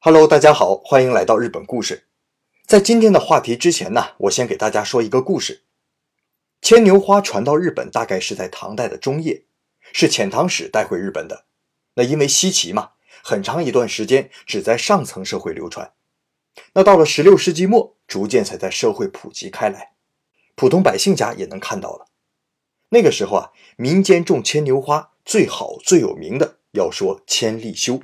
Hello，大家好，欢迎来到日本故事。在今天的话题之前呢，我先给大家说一个故事。牵牛花传到日本大概是在唐代的中叶，是遣唐使带回日本的。那因为稀奇嘛，很长一段时间只在上层社会流传。那到了十六世纪末，逐渐才在社会普及开来，普通百姓家也能看到了。那个时候啊，民间种牵牛花最好最有名的，要说千利休。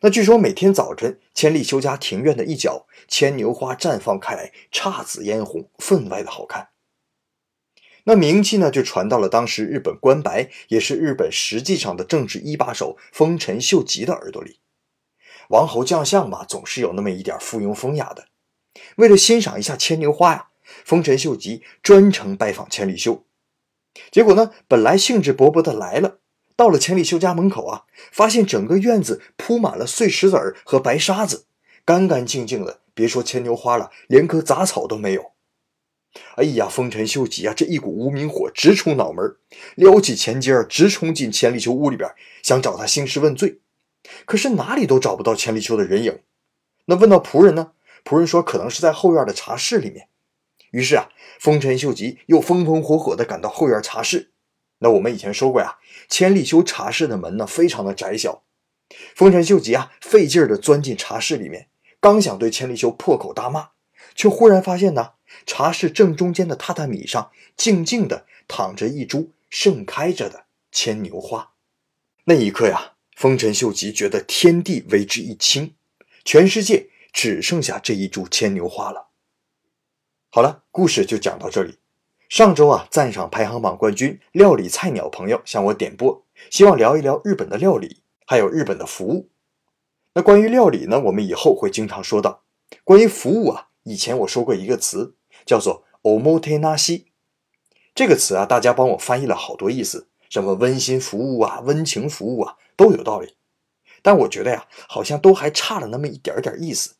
那据说每天早晨，千利休家庭院的一角，牵牛花绽放开来，姹紫嫣红，分外的好看。那名气呢，就传到了当时日本官白，也是日本实际上的政治一把手丰臣秀吉的耳朵里。王侯将相嘛，总是有那么一点附庸风雅的。为了欣赏一下牵牛花呀，丰臣秀吉专程拜访千利休。结果呢，本来兴致勃勃的来了，到了千里修家门口啊，发现整个院子铺满了碎石子儿和白沙子，干干净净的，别说牵牛花了，连棵杂草都没有。哎呀，丰臣秀吉啊，这一股无名火直冲脑门，撩起前襟儿，直冲进千里修屋里边，想找他兴师问罪，可是哪里都找不到千里修的人影。那问到仆人呢？仆人说可能是在后院的茶室里面。于是啊，丰臣秀吉又风风火火地赶到后院茶室。那我们以前说过呀，千利休茶室的门呢非常的窄小。丰臣秀吉啊，费劲儿地钻进茶室里面，刚想对千利休破口大骂，却忽然发现呢，茶室正中间的榻榻米上静静地躺着一株盛开着的牵牛花。那一刻呀，丰臣秀吉觉得天地为之一清，全世界只剩下这一株牵牛花了。好了，故事就讲到这里。上周啊，赞赏排行榜冠军料理菜鸟朋友向我点播，希望聊一聊日本的料理，还有日本的服务。那关于料理呢，我们以后会经常说到。关于服务啊，以前我说过一个词，叫做 “omotenashi”。这个词啊，大家帮我翻译了好多意思，什么温馨服务啊、温情服务啊，都有道理。但我觉得呀，好像都还差了那么一点点意思。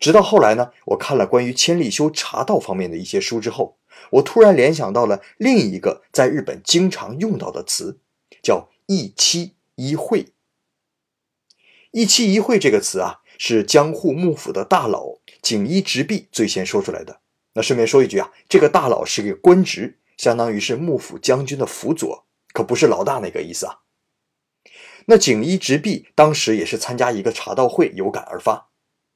直到后来呢，我看了关于千利休茶道方面的一些书之后，我突然联想到了另一个在日本经常用到的词，叫“一期一会”。一期一会这个词啊，是江户幕府的大佬锦衣直弼最先说出来的。那顺便说一句啊，这个大佬是个官职，相当于是幕府将军的辅佐，可不是老大那个意思啊。那锦衣直弼当时也是参加一个茶道会，有感而发，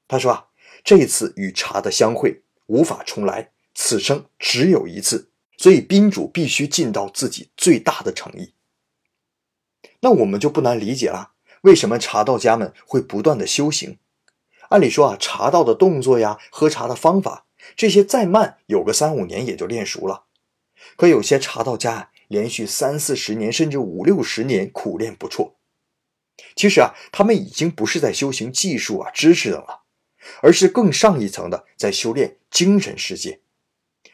他说啊。这次与茶的相会无法重来，此生只有一次，所以宾主必须尽到自己最大的诚意。那我们就不难理解了，为什么茶道家们会不断的修行？按理说啊，茶道的动作呀，喝茶的方法，这些再慢，有个三五年也就练熟了。可有些茶道家连续三四十年，甚至五六十年苦练不辍。其实啊，他们已经不是在修行技术啊、知识等了。而是更上一层的，在修炼精神世界。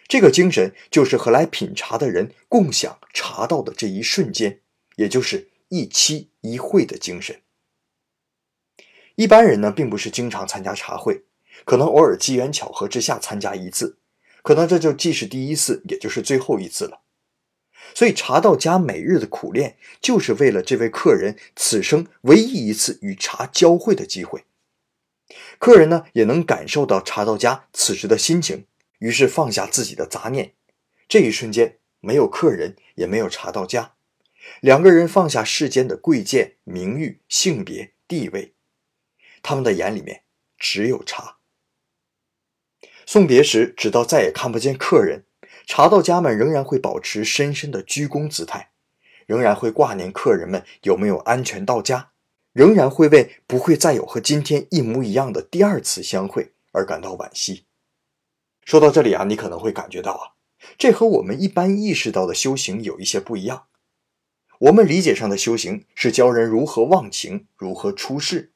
这个精神就是和来品茶的人共享茶道的这一瞬间，也就是一期一会的精神。一般人呢，并不是经常参加茶会，可能偶尔机缘巧合之下参加一次，可能这就既是第一次，也就是最后一次了。所以，茶道家每日的苦练，就是为了这位客人此生唯一一次与茶交汇的机会。客人呢也能感受到茶道家此时的心情，于是放下自己的杂念。这一瞬间，没有客人，也没有茶到家，两个人放下世间的贵贱、名誉、性别、地位，他们的眼里面只有茶。送别时，直到再也看不见客人，茶道家们仍然会保持深深的鞠躬姿态，仍然会挂念客人们有没有安全到家。仍然会为不会再有和今天一模一样的第二次相会而感到惋惜。说到这里啊，你可能会感觉到啊，这和我们一般意识到的修行有一些不一样。我们理解上的修行是教人如何忘情、如何出世，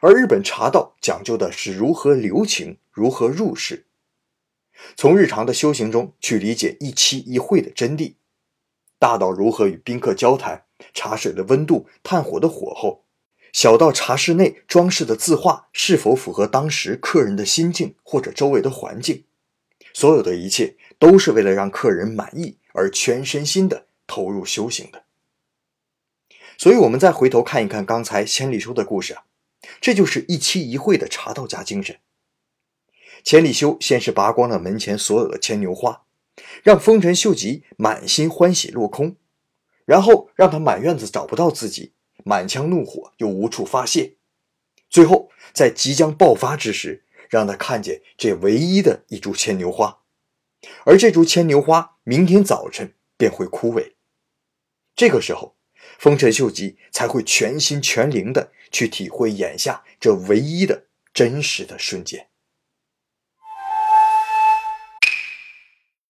而日本茶道讲究的是如何留情、如何入世。从日常的修行中去理解一期一会的真谛，大到如何与宾客交谈，茶水的温度、炭火的火候。小到茶室内装饰的字画是否符合当时客人的心境或者周围的环境，所有的一切都是为了让客人满意而全身心的投入修行的。所以，我们再回头看一看刚才千里修的故事啊，这就是一期一会的茶道家精神。千里修先是拔光了门前所有的牵牛花，让丰臣秀吉满心欢喜落空，然后让他满院子找不到自己，满腔怒火又无处发泄，最后在即将爆发之时，让他看见这唯一的一株牵牛花，而这株牵牛花明天早晨便会枯萎。这个时候，丰臣秀吉才会全心全灵的去体会眼下这唯一的真实的瞬间。